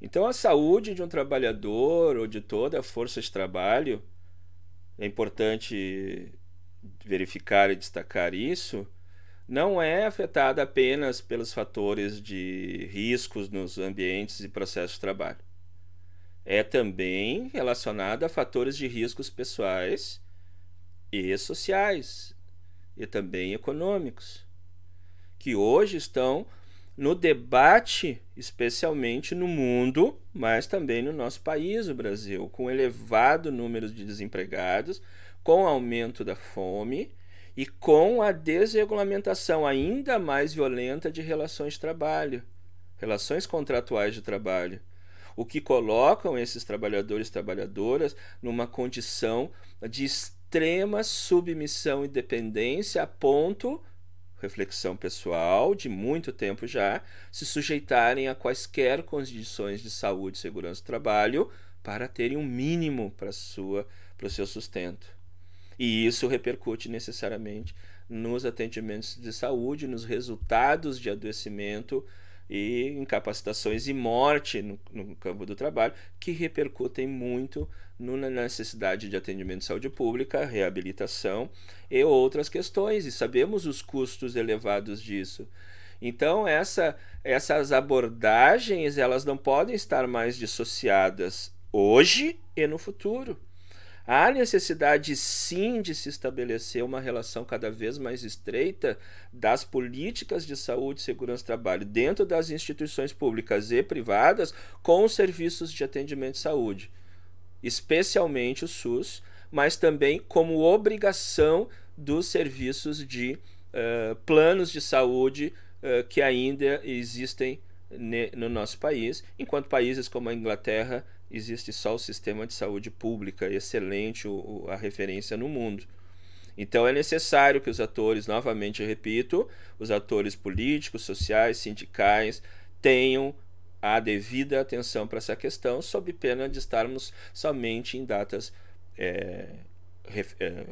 Então, a saúde de um trabalhador ou de toda a força de trabalho, é importante verificar e destacar isso, não é afetada apenas pelos fatores de riscos nos ambientes e processos de trabalho. É também relacionada a fatores de riscos pessoais e sociais e também econômicos, que hoje estão no debate, especialmente no mundo, mas também no nosso país, o Brasil, com elevado número de desempregados, com aumento da fome e com a desregulamentação ainda mais violenta de relações de trabalho, relações contratuais de trabalho, o que colocam esses trabalhadores e trabalhadoras numa condição de extrema submissão e dependência a ponto reflexão pessoal de muito tempo já, se sujeitarem a quaisquer condições de saúde segurança do trabalho para terem um mínimo para sua para o seu sustento. E isso repercute necessariamente nos atendimentos de saúde, nos resultados de adoecimento e incapacitações e morte no, no campo do trabalho, que repercutem muito na necessidade de atendimento de saúde pública, reabilitação e outras questões, e sabemos os custos elevados disso. Então, essa, essas abordagens elas não podem estar mais dissociadas hoje e no futuro. Há necessidade sim de se estabelecer uma relação cada vez mais estreita das políticas de saúde e segurança do trabalho dentro das instituições públicas e privadas com os serviços de atendimento de saúde, especialmente o SUS, mas também como obrigação dos serviços de uh, planos de saúde uh, que ainda existem no nosso país, enquanto países como a Inglaterra existe só o sistema de saúde pública excelente, o, a referência no mundo. Então é necessário que os atores, novamente repito, os atores políticos, sociais, sindicais, tenham a devida atenção para essa questão, sob pena de estarmos somente em datas é, é,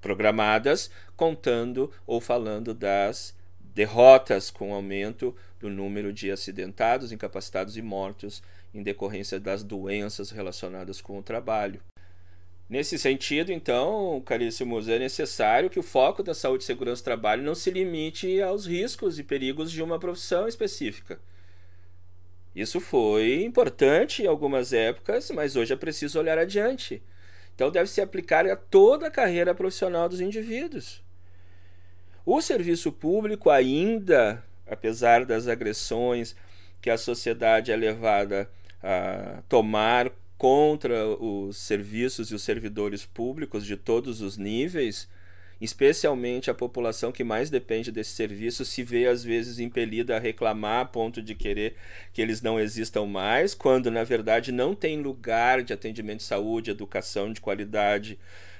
programadas, contando ou falando das derrotas com aumento do número de acidentados, incapacitados e mortos em decorrência das doenças relacionadas com o trabalho. Nesse sentido, então, caríssimos, é necessário que o foco da saúde e segurança do trabalho não se limite aos riscos e perigos de uma profissão específica. Isso foi importante em algumas épocas, mas hoje é preciso olhar adiante. Então, deve se aplicar a toda a carreira profissional dos indivíduos. O serviço público, ainda, apesar das agressões que a sociedade é levada a tomar contra os serviços e os servidores públicos de todos os níveis, especialmente a população que mais depende desse serviço, se vê às vezes impelida a reclamar a ponto de querer que eles não existam mais, quando na verdade não tem lugar de atendimento de saúde, educação de qualidade,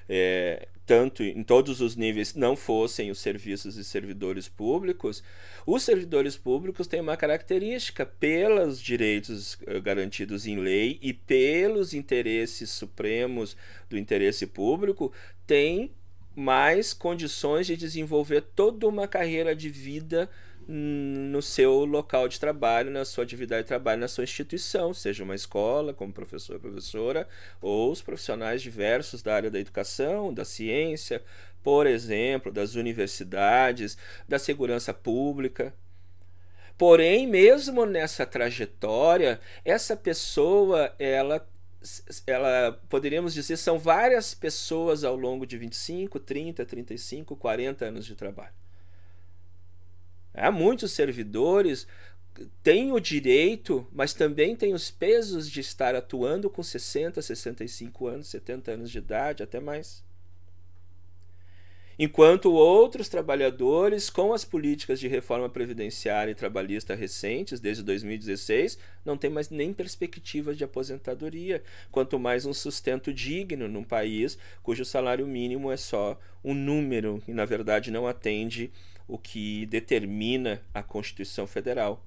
é, tanto em todos os níveis não fossem os serviços e servidores públicos, os servidores públicos têm uma característica pelos direitos eh, garantidos em lei e pelos interesses supremos do interesse público, têm mais condições de desenvolver toda uma carreira de vida no seu local de trabalho, na sua atividade de trabalho, na sua instituição, seja uma escola, como professor professora, ou os profissionais diversos da área da educação, da ciência, por exemplo, das universidades, da segurança pública. Porém, mesmo nessa trajetória, essa pessoa, ela ela poderíamos dizer são várias pessoas ao longo de 25, 30, 35, 40 anos de trabalho. Há muitos servidores têm o direito, mas também têm os pesos de estar atuando com 60, 65 anos, 70 anos de idade, até mais. Enquanto outros trabalhadores, com as políticas de reforma previdenciária e trabalhista recentes, desde 2016, não têm mais nem perspectiva de aposentadoria, quanto mais um sustento digno num país cujo salário mínimo é só um número e, na verdade, não atende o que determina a Constituição Federal.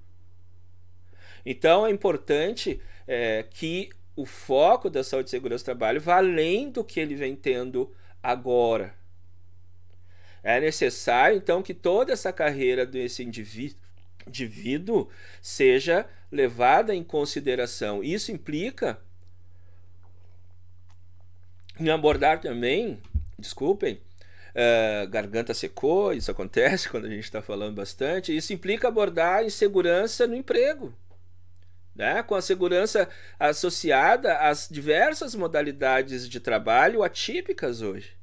Então é importante é, que o foco da saúde e segurança do trabalho vá além do que ele vem tendo agora. É necessário, então, que toda essa carreira desse indivíduo, indivíduo seja levada em consideração. Isso implica em abordar também, desculpem, uh, garganta secou, isso acontece quando a gente está falando bastante, isso implica abordar insegurança no emprego. Né? Com a segurança associada às diversas modalidades de trabalho atípicas hoje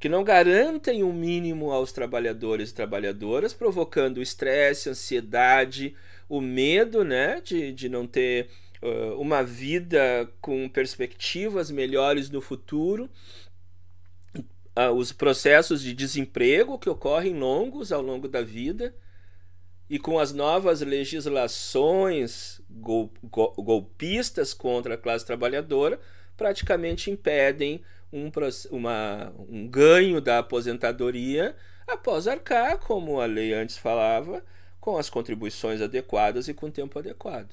que não garantem o um mínimo aos trabalhadores e trabalhadoras, provocando estresse, ansiedade, o medo né, de, de não ter uh, uma vida com perspectivas melhores no futuro, os processos de desemprego que ocorrem longos ao longo da vida, e com as novas legislações gol, gol, golpistas contra a classe trabalhadora, praticamente impedem um, uma, um ganho da aposentadoria após arcar, como a lei antes falava, com as contribuições adequadas e com tempo adequado.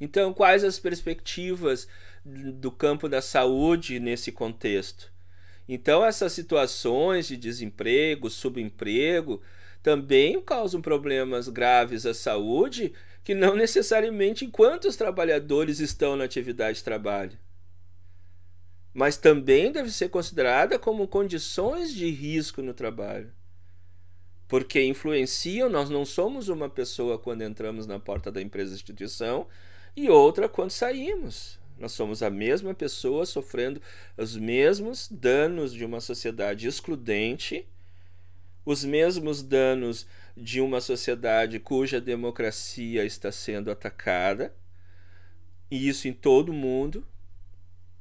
Então, quais as perspectivas do campo da saúde nesse contexto? Então, essas situações de desemprego, subemprego, também causam problemas graves à saúde, que não necessariamente enquanto os trabalhadores estão na atividade de trabalho mas também deve ser considerada como condições de risco no trabalho. Porque influenciam, nós não somos uma pessoa quando entramos na porta da empresa instituição e outra quando saímos. Nós somos a mesma pessoa sofrendo os mesmos danos de uma sociedade excludente, os mesmos danos de uma sociedade cuja democracia está sendo atacada, e isso em todo o mundo,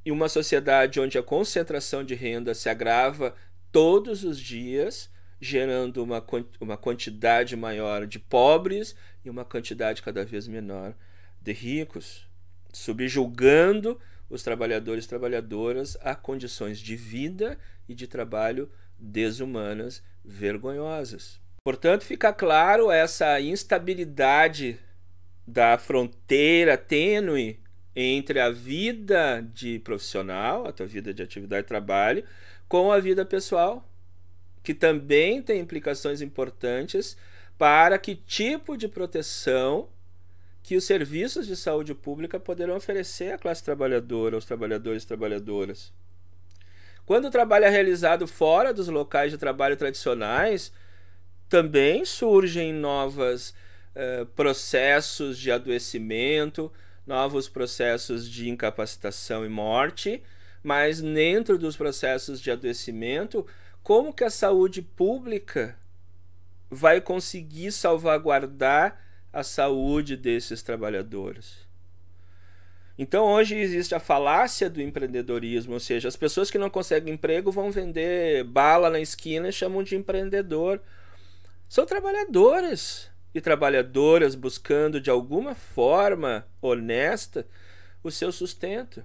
e uma sociedade onde a concentração de renda se agrava todos os dias, gerando uma, uma quantidade maior de pobres e uma quantidade cada vez menor de ricos, subjugando os trabalhadores e trabalhadoras a condições de vida e de trabalho desumanas, vergonhosas. Portanto, fica claro essa instabilidade da fronteira tênue entre a vida de profissional, a tua vida de atividade de trabalho, com a vida pessoal, que também tem implicações importantes para que tipo de proteção que os serviços de saúde pública poderão oferecer à classe trabalhadora, aos trabalhadores e trabalhadoras. Quando o trabalho é realizado fora dos locais de trabalho tradicionais, também surgem novos eh, processos de adoecimento, novos processos de incapacitação e morte, mas dentro dos processos de adoecimento, como que a saúde pública vai conseguir salvaguardar a saúde desses trabalhadores? Então hoje existe a falácia do empreendedorismo, ou seja, as pessoas que não conseguem emprego vão vender bala na esquina e chamam de empreendedor. São trabalhadores e trabalhadoras buscando de alguma forma honesta o seu sustento.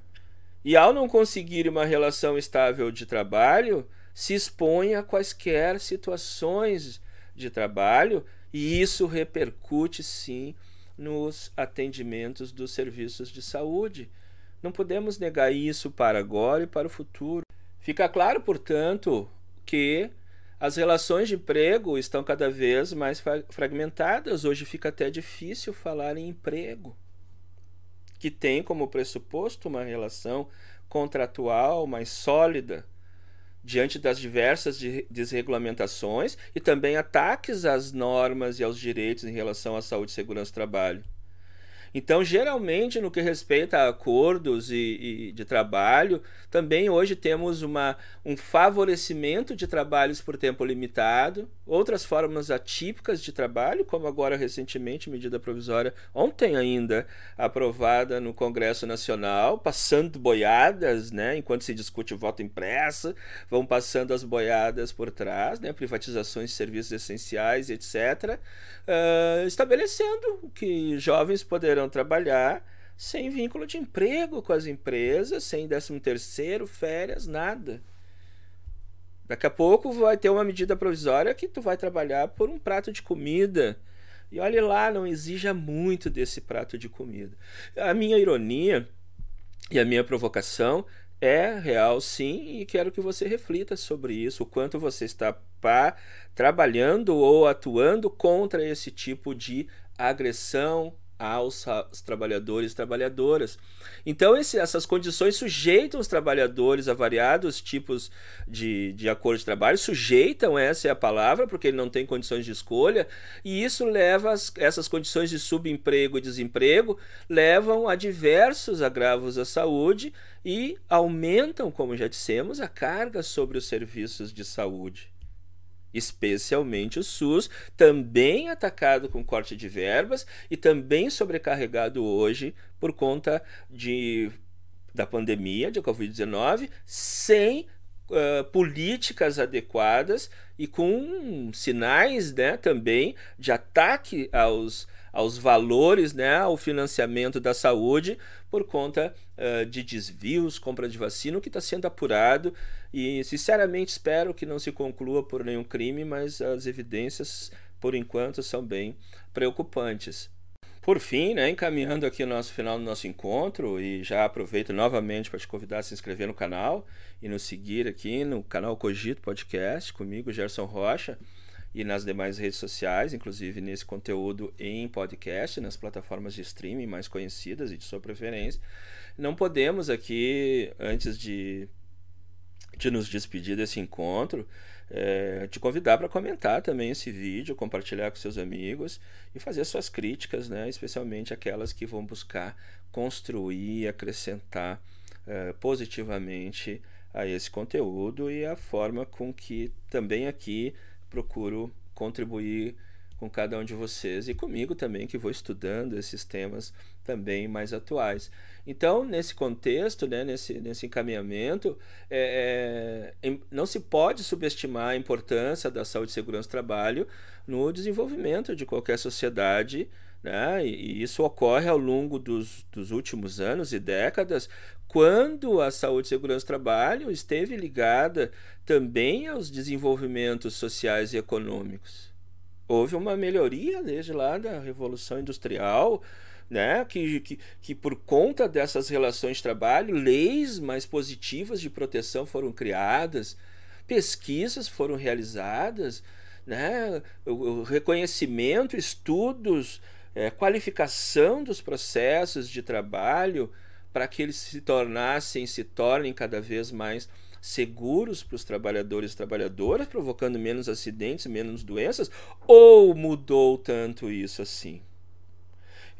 E ao não conseguir uma relação estável de trabalho, se expõe a quaisquer situações de trabalho e isso repercute sim nos atendimentos dos serviços de saúde. Não podemos negar isso para agora e para o futuro. Fica claro, portanto, que as relações de emprego estão cada vez mais fragmentadas. Hoje fica até difícil falar em emprego, que tem como pressuposto uma relação contratual mais sólida diante das diversas desregulamentações e também ataques às normas e aos direitos em relação à saúde e segurança do trabalho. Então, geralmente, no que respeita a acordos e, e, de trabalho, também hoje temos uma, um favorecimento de trabalhos por tempo limitado, outras formas atípicas de trabalho, como agora recentemente, medida provisória, ontem ainda aprovada no Congresso Nacional, passando boiadas, né, enquanto se discute o voto impresso, vão passando as boiadas por trás, né, privatizações de serviços essenciais, etc., uh, estabelecendo que jovens poderão trabalhar sem vínculo de emprego com as empresas, sem décimo terceiro, férias, nada. Daqui a pouco vai ter uma medida provisória que tu vai trabalhar por um prato de comida. E olhe lá, não exija muito desse prato de comida. A minha ironia e a minha provocação é real sim e quero que você reflita sobre isso, o quanto você está pá, trabalhando ou atuando contra esse tipo de agressão aos, aos trabalhadores e trabalhadoras. Então, esse, essas condições sujeitam os trabalhadores a variados tipos de, de acordo de trabalho, sujeitam, essa é a palavra, porque ele não tem condições de escolha, e isso leva, as, essas condições de subemprego e desemprego, levam a diversos agravos à saúde e aumentam, como já dissemos, a carga sobre os serviços de saúde especialmente o SUS, também atacado com corte de verbas e também sobrecarregado hoje por conta de, da pandemia de Covid-19, sem uh, políticas adequadas e com sinais né, também de ataque aos, aos valores, né, ao financiamento da saúde por conta uh, de desvios, compra de vacina, o que está sendo apurado e sinceramente espero que não se conclua por nenhum crime, mas as evidências, por enquanto, são bem preocupantes. Por fim, né, encaminhando aqui o nosso final do nosso encontro, e já aproveito novamente para te convidar a se inscrever no canal e nos seguir aqui no canal Cogito Podcast, comigo, Gerson Rocha, e nas demais redes sociais, inclusive nesse conteúdo em podcast, nas plataformas de streaming mais conhecidas e de sua preferência. Não podemos aqui, antes de de nos despedir desse encontro, é, te convidar para comentar também esse vídeo, compartilhar com seus amigos e fazer suas críticas, né, especialmente aquelas que vão buscar construir, acrescentar é, positivamente a esse conteúdo e a forma com que também aqui procuro contribuir com cada um de vocês e comigo também, que vou estudando esses temas também mais atuais. Então, nesse contexto, né, nesse, nesse encaminhamento, é, é, não se pode subestimar a importância da saúde e segurança do trabalho no desenvolvimento de qualquer sociedade. Né? E, isso ocorre ao longo dos, dos últimos anos e décadas, quando a saúde e segurança do trabalho esteve ligada também aos desenvolvimentos sociais e econômicos. Houve uma melhoria desde lá da Revolução Industrial, né? que, que, que por conta dessas relações de trabalho, leis mais positivas de proteção foram criadas, pesquisas foram realizadas, né? o, o reconhecimento, estudos, é, qualificação dos processos de trabalho para que eles se tornassem, se tornem cada vez mais seguros para os trabalhadores e trabalhadoras, provocando menos acidentes, menos doenças, ou mudou tanto isso assim?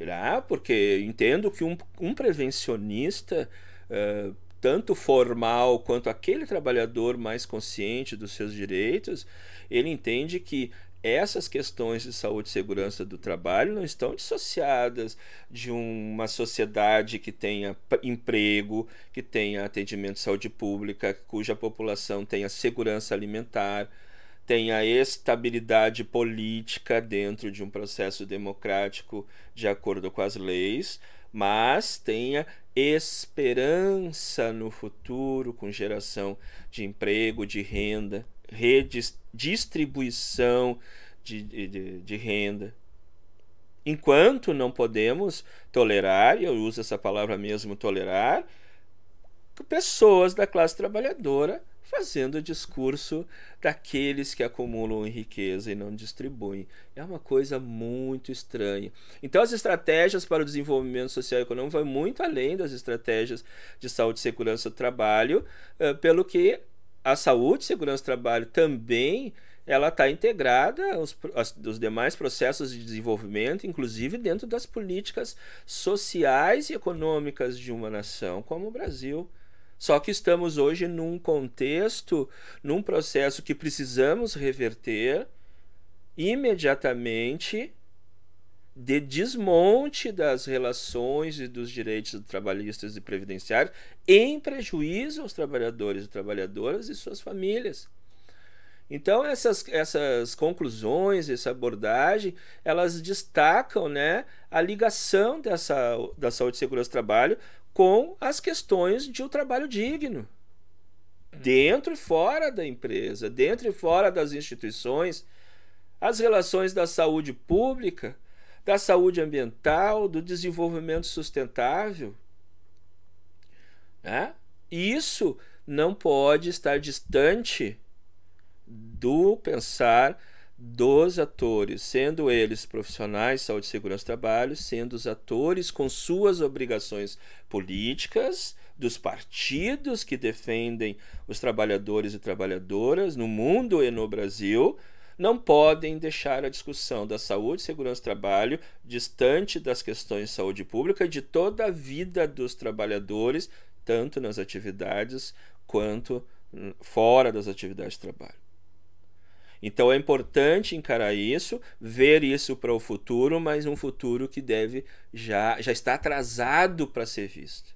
Ah, porque entendo que um, um prevencionista, uh, tanto formal quanto aquele trabalhador mais consciente dos seus direitos, ele entende que essas questões de saúde e segurança do trabalho não estão dissociadas de uma sociedade que tenha emprego, que tenha atendimento de saúde pública, cuja população tenha segurança alimentar, tenha estabilidade política dentro de um processo democrático de acordo com as leis, mas tenha esperança no futuro com geração de emprego, de renda, redistribuição de, de, de renda. Enquanto não podemos tolerar, e eu uso essa palavra mesmo, tolerar, pessoas da classe trabalhadora fazendo o discurso daqueles que acumulam riqueza e não distribuem. É uma coisa muito estranha. Então, as estratégias para o desenvolvimento social e econômico vão muito além das estratégias de saúde e segurança do trabalho, eh, pelo que a saúde e segurança do trabalho também ela está integrada aos, aos, demais processos de desenvolvimento, inclusive dentro das políticas sociais e econômicas de uma nação como o Brasil. Só que estamos hoje num contexto, num processo que precisamos reverter imediatamente de desmonte das relações e dos direitos trabalhistas e previdenciários em prejuízo aos trabalhadores e trabalhadoras e suas famílias. Então essas, essas conclusões, essa abordagem, elas destacam né, a ligação dessa, da saúde e segurança do trabalho com as questões de um trabalho digno. Dentro e fora da empresa, dentro e fora das instituições, as relações da saúde pública, da saúde ambiental, do desenvolvimento sustentável. Né? Isso não pode estar distante do pensar dos atores, sendo eles profissionais de saúde, segurança e trabalho, sendo os atores com suas obrigações políticas, dos partidos que defendem os trabalhadores e trabalhadoras no mundo e no Brasil, não podem deixar a discussão da saúde, segurança e trabalho distante das questões de saúde pública e de toda a vida dos trabalhadores, tanto nas atividades quanto fora das atividades de trabalho. Então é importante encarar isso, ver isso para o futuro, mas um futuro que deve já já está atrasado para ser visto.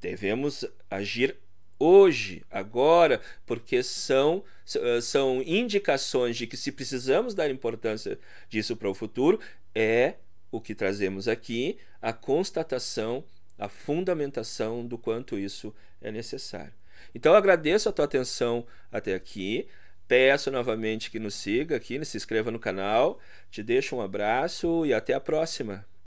Devemos agir hoje, agora, porque são, eh, são indicações de que se precisamos dar importância disso para o futuro, é o que trazemos aqui, a constatação, a fundamentação do quanto isso é necessário. Então agradeço a tua atenção até aqui. Peço novamente que nos siga aqui, se inscreva no canal. Te deixo um abraço e até a próxima.